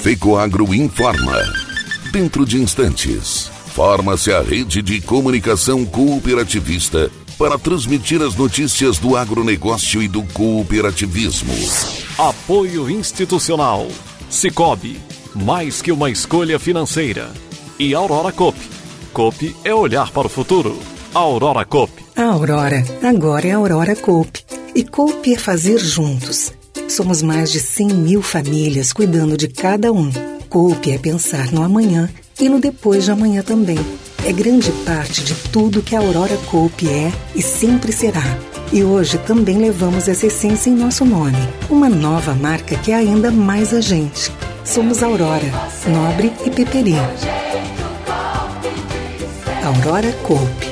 FECOAGRO informa. Dentro de instantes, forma-se a rede de comunicação cooperativista para transmitir as notícias do agronegócio e do cooperativismo. Apoio institucional. Cicobi, mais que uma escolha financeira. E Aurora Cop. Cop é olhar para o futuro. Aurora Cop. A Aurora agora é Aurora Cop. E Cop é fazer juntos. Somos mais de 100 mil famílias cuidando de cada um. Cop é pensar no amanhã e no depois de amanhã também é grande parte de tudo que a Aurora Cope é e sempre será. E hoje também levamos essa essência em nosso nome, uma nova marca que é ainda mais a gente. Somos Aurora, Nobre e Peperi. Aurora Cope.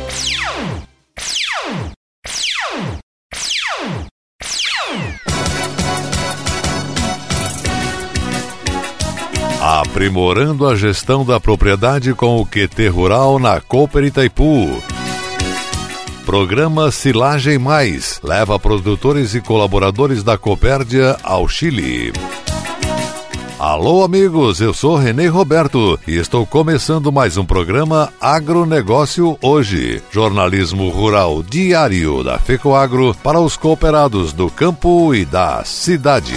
Aprimorando a gestão da propriedade com o QT Rural na Cooper Itaipu. Programa Silagem Mais leva produtores e colaboradores da Copérdia ao Chile. Alô, amigos, eu sou Renê Roberto e estou começando mais um programa Agronegócio Hoje, jornalismo rural diário da FECOAGro para os cooperados do campo e da cidade.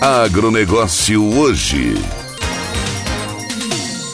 Agronegócio hoje.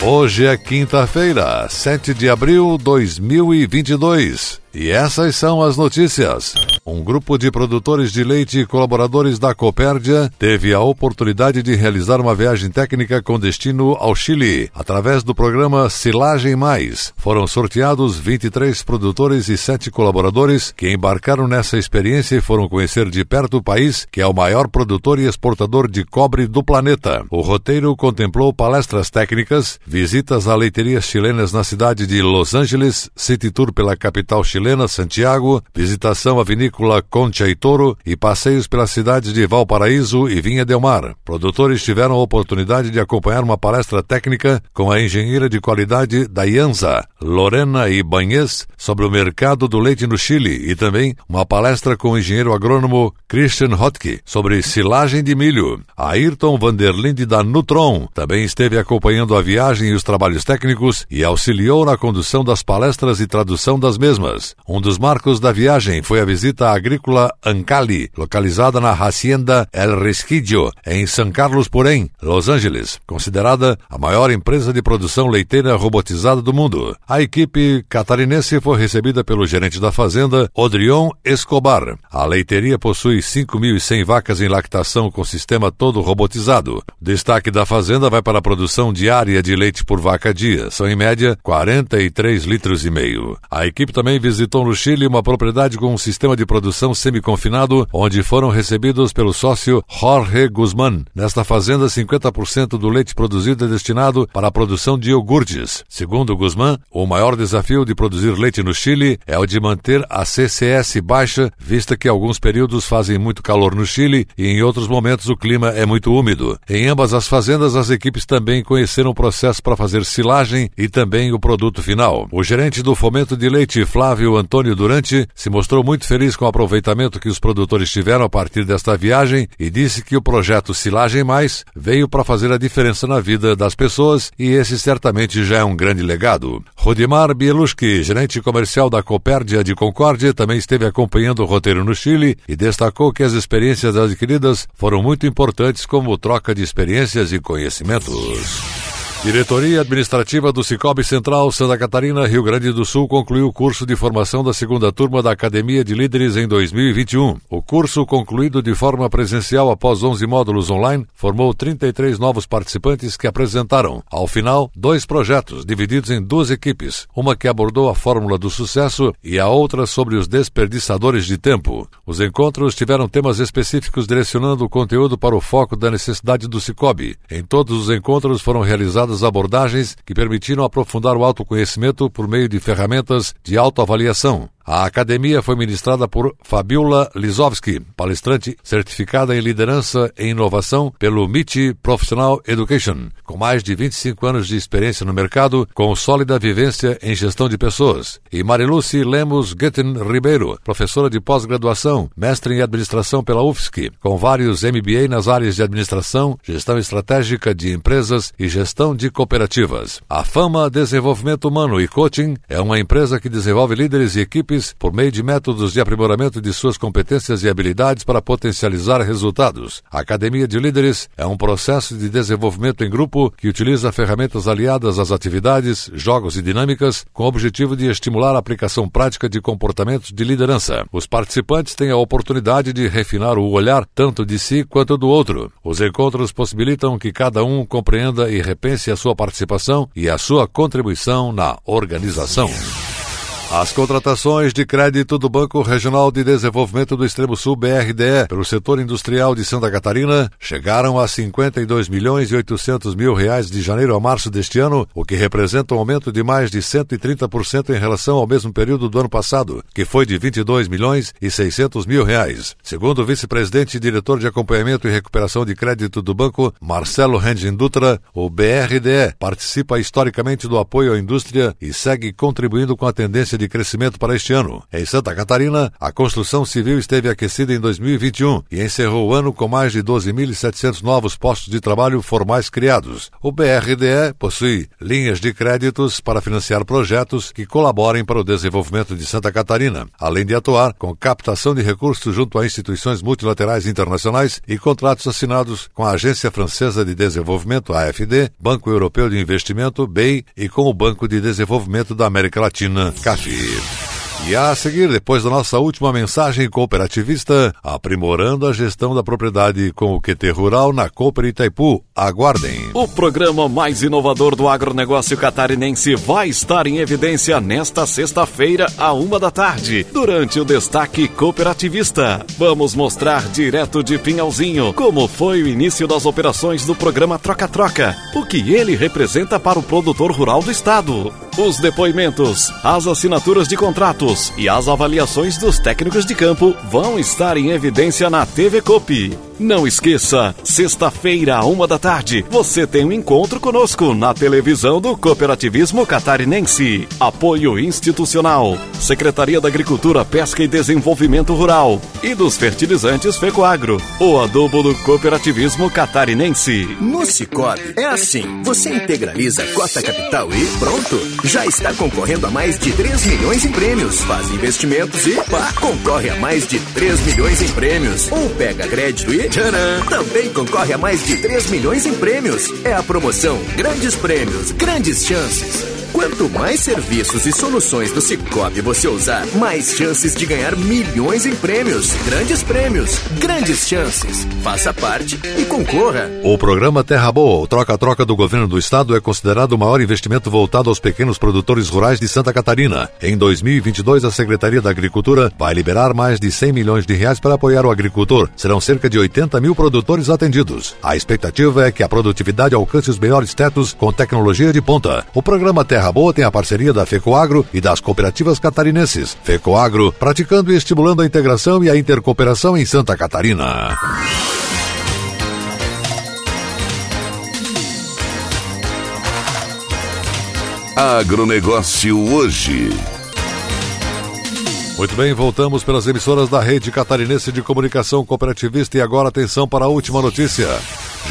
Hoje é quinta-feira, 7 de abril de 2022. E essas são as notícias. Um grupo de produtores de leite e colaboradores da Copérdia teve a oportunidade de realizar uma viagem técnica com destino ao Chile, através do programa Silagem Mais. Foram sorteados 23 produtores e 7 colaboradores que embarcaram nessa experiência e foram conhecer de perto o país, que é o maior produtor e exportador de cobre do planeta. O roteiro contemplou palestras técnicas, visitas a leiterias chilenas na cidade de Los Angeles, city tour pela capital chilena Santiago, visitação à vinícola Concha e Toro e passeios pelas cidades de Valparaíso e Vinha del Mar. Produtores tiveram a oportunidade de acompanhar uma palestra técnica com a engenheira de qualidade da IANSA, Lorena Ibanez, sobre o mercado do leite no Chile e também uma palestra com o engenheiro agrônomo Christian Hotke sobre silagem de milho. Ayrton Vanderlinde da Nutron também esteve acompanhando a viagem e os trabalhos técnicos e auxiliou na condução das palestras e tradução das mesmas. Um dos marcos da viagem foi a visita à agrícola Ancali, localizada na Hacienda El Resquidio, em San Carlos Porém, Los Angeles, considerada a maior empresa de produção leiteira robotizada do mundo. A equipe catarinense foi recebida pelo gerente da fazenda, Odrion Escobar. A leiteria possui 5.100 vacas em lactação com sistema todo robotizado. Destaque da fazenda vai para a produção diária de leite por vaca dia. São, em média, 43 litros e meio. A equipe também visitou no Chile uma propriedade com um sistema de produção semi-confinado, onde foram recebidos pelo sócio Jorge Guzmán. Nesta fazenda, 50% do leite produzido é destinado para a produção de iogurtes. Segundo Guzmán, o maior desafio de produzir leite no Chile é o de manter a CCS baixa, vista que alguns períodos fazem muito calor no Chile e em outros momentos o clima é muito úmido. Em ambas as fazendas, as equipes também conheceram o processo para fazer silagem e também o produto final. O gerente do Fomento de Leite, Flávio Antônio Durante se mostrou muito feliz com o aproveitamento que os produtores tiveram a partir desta viagem e disse que o projeto Silagem Mais veio para fazer a diferença na vida das pessoas e esse certamente já é um grande legado. Rodimar Bieluski, gerente comercial da Copérdia de Concórdia, também esteve acompanhando o roteiro no Chile e destacou que as experiências adquiridas foram muito importantes como troca de experiências e conhecimentos. Diretoria Administrativa do Cicobi Central Santa Catarina, Rio Grande do Sul, concluiu o curso de formação da segunda turma da Academia de Líderes em 2021. O curso, concluído de forma presencial após 11 módulos online, formou 33 novos participantes que apresentaram, ao final, dois projetos divididos em duas equipes, uma que abordou a fórmula do sucesso e a outra sobre os desperdiçadores de tempo. Os encontros tiveram temas específicos direcionando o conteúdo para o foco da necessidade do Cicobi. Em todos os encontros foram realizados variadas abordagens que permitiram aprofundar o autoconhecimento por meio de ferramentas de autoavaliação, a academia foi ministrada por Fabiola Lisowski, palestrante certificada em liderança e inovação pelo MIT Professional Education, com mais de 25 anos de experiência no mercado, com sólida vivência em gestão de pessoas. E Mariluce Lemos Guetten Ribeiro, professora de pós-graduação, mestre em administração pela UFSC, com vários MBA nas áreas de administração, gestão estratégica de empresas e gestão de cooperativas. A Fama Desenvolvimento Humano e Coaching é uma empresa que desenvolve líderes e equipes equipes por meio de métodos de aprimoramento de suas competências e habilidades para potencializar resultados. A Academia de Líderes é um processo de desenvolvimento em grupo que utiliza ferramentas aliadas às atividades, jogos e dinâmicas com o objetivo de estimular a aplicação prática de comportamentos de liderança. Os participantes têm a oportunidade de refinar o olhar tanto de si quanto do outro. Os encontros possibilitam que cada um compreenda e repense a sua participação e a sua contribuição na organização. As contratações de crédito do Banco Regional de Desenvolvimento do Extremo Sul, BRDE, pelo setor industrial de Santa Catarina, chegaram a 52 milhões e 800 mil reais de janeiro a março deste ano, o que representa um aumento de mais de 130% em relação ao mesmo período do ano passado, que foi de 22 milhões e 600 mil reais. Segundo o vice-presidente e diretor de acompanhamento e recuperação de crédito do banco, Marcelo Rendin Dutra, o BRDE participa historicamente do apoio à indústria e segue contribuindo com a tendência de de crescimento para este ano. Em Santa Catarina, a construção civil esteve aquecida em 2021 e encerrou o ano com mais de 12.700 novos postos de trabalho formais criados. O BRDE possui linhas de créditos para financiar projetos que colaborem para o desenvolvimento de Santa Catarina, além de atuar com captação de recursos junto a instituições multilaterais internacionais e contratos assinados com a Agência Francesa de Desenvolvimento, AFD, Banco Europeu de Investimento, BEI, e com o Banco de Desenvolvimento da América Latina, CAF. E a seguir, depois da nossa última mensagem cooperativista, aprimorando a gestão da propriedade com o QT Rural na Cooper Itaipu. Aguardem. O programa mais inovador do agronegócio catarinense vai estar em evidência nesta sexta-feira, à uma da tarde, durante o Destaque Cooperativista. Vamos mostrar direto de Pinhalzinho como foi o início das operações do programa Troca-Troca, o que ele representa para o produtor rural do estado. Os depoimentos, as assinaturas de contratos e as avaliações dos técnicos de campo vão estar em evidência na TV Copi. Não esqueça, sexta-feira, uma da tarde, você tem um encontro conosco na televisão do Cooperativismo Catarinense. Apoio institucional, Secretaria da Agricultura, Pesca e Desenvolvimento Rural e dos Fertilizantes Fecoagro, o adubo do Cooperativismo Catarinense. No Cicobi, é assim, você integraliza a cota capital e pronto, já está concorrendo a mais de 3 milhões em prêmios. Faz investimentos e pá, concorre a mais de 3 milhões em prêmios. Ou pega crédito e Tcharam! Também concorre a mais de 3 milhões em prêmios. É a promoção Grandes Prêmios, Grandes Chances. Quanto mais serviços e soluções do Cicobi você usar, mais chances de ganhar milhões em prêmios. Grandes prêmios, grandes chances. Faça parte e concorra. O programa Terra Boa, o troca-troca do governo do estado, é considerado o maior investimento voltado aos pequenos produtores rurais de Santa Catarina. Em 2022, a Secretaria da Agricultura vai liberar mais de 100 milhões de reais para apoiar o agricultor. Serão cerca de 80 mil produtores atendidos. A expectativa é que a produtividade alcance os melhores tetos com tecnologia de ponta. O programa Terra Terra Boa tem a parceria da FECOAGRO e das cooperativas catarinenses. FECOAGRO, praticando e estimulando a integração e a intercooperação em Santa Catarina. Agronegócio hoje. Muito bem, voltamos pelas emissoras da Rede Catarinense de Comunicação Cooperativista e agora atenção para a última notícia.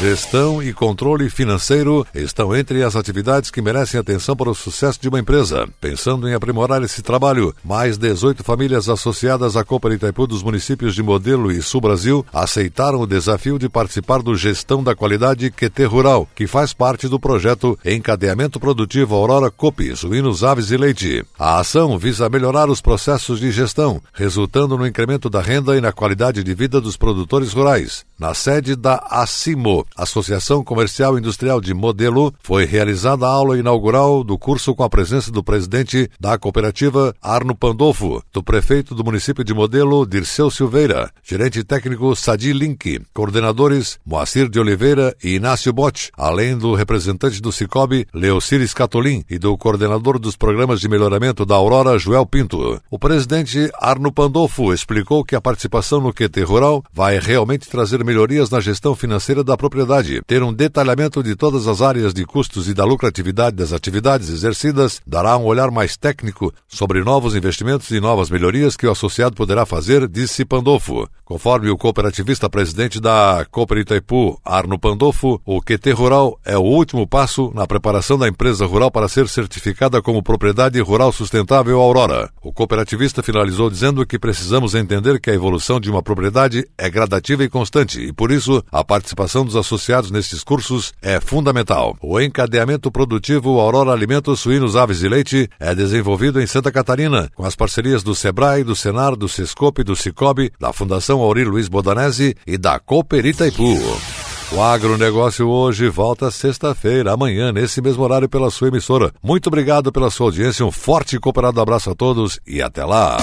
Gestão e controle financeiro estão entre as atividades que merecem atenção para o sucesso de uma empresa. Pensando em aprimorar esse trabalho, mais 18 famílias associadas à Copa Itaipu dos municípios de Modelo e Sul Brasil aceitaram o desafio de participar do Gestão da Qualidade QT Rural, que faz parte do projeto Encadeamento Produtivo Aurora Copi, Suínos, Aves e Leite. A ação visa melhorar os processos de gestão, resultando no incremento da renda e na qualidade de vida dos produtores rurais. Na sede da ACIMO, Associação Comercial Industrial de Modelo, foi realizada a aula inaugural do curso com a presença do presidente da cooperativa Arno Pandolfo, do prefeito do município de Modelo, Dirceu Silveira, gerente técnico Sadi Link, coordenadores Moacir de Oliveira e Inácio Botti, além do representante do Cicobi, Leocires Catolin, e do coordenador dos programas de melhoramento da Aurora, Joel Pinto. O presidente Arno Pandolfo explicou que a participação no QT Rural vai realmente trazer melhorias na gestão financeira da propriedade, ter um detalhamento de todas as áreas de custos e da lucratividade das atividades exercidas, dará um olhar mais técnico sobre novos investimentos e novas melhorias que o associado poderá fazer, disse Pandolfo. Conforme o cooperativista presidente da Cooper Itaipu, Arno Pandolfo, o QT Rural é o último passo na preparação da empresa rural para ser certificada como propriedade rural sustentável Aurora. O cooperativista finalizou dizendo que precisamos entender que a evolução de uma propriedade é gradativa e constante e, por isso, a participação dos associados nesses cursos é fundamental. O encadeamento produtivo Aurora Alimentos Suínos Aves e Leite é desenvolvido em Santa Catarina, com as parcerias do SEBRAE, do Senar, do Sescope, do Cicobi, da Fundação Auri Luiz Bodanese e da Cooper Itaipu. O agronegócio hoje volta sexta-feira, amanhã, nesse mesmo horário, pela sua emissora. Muito obrigado pela sua audiência, um forte e cooperado abraço a todos e até lá.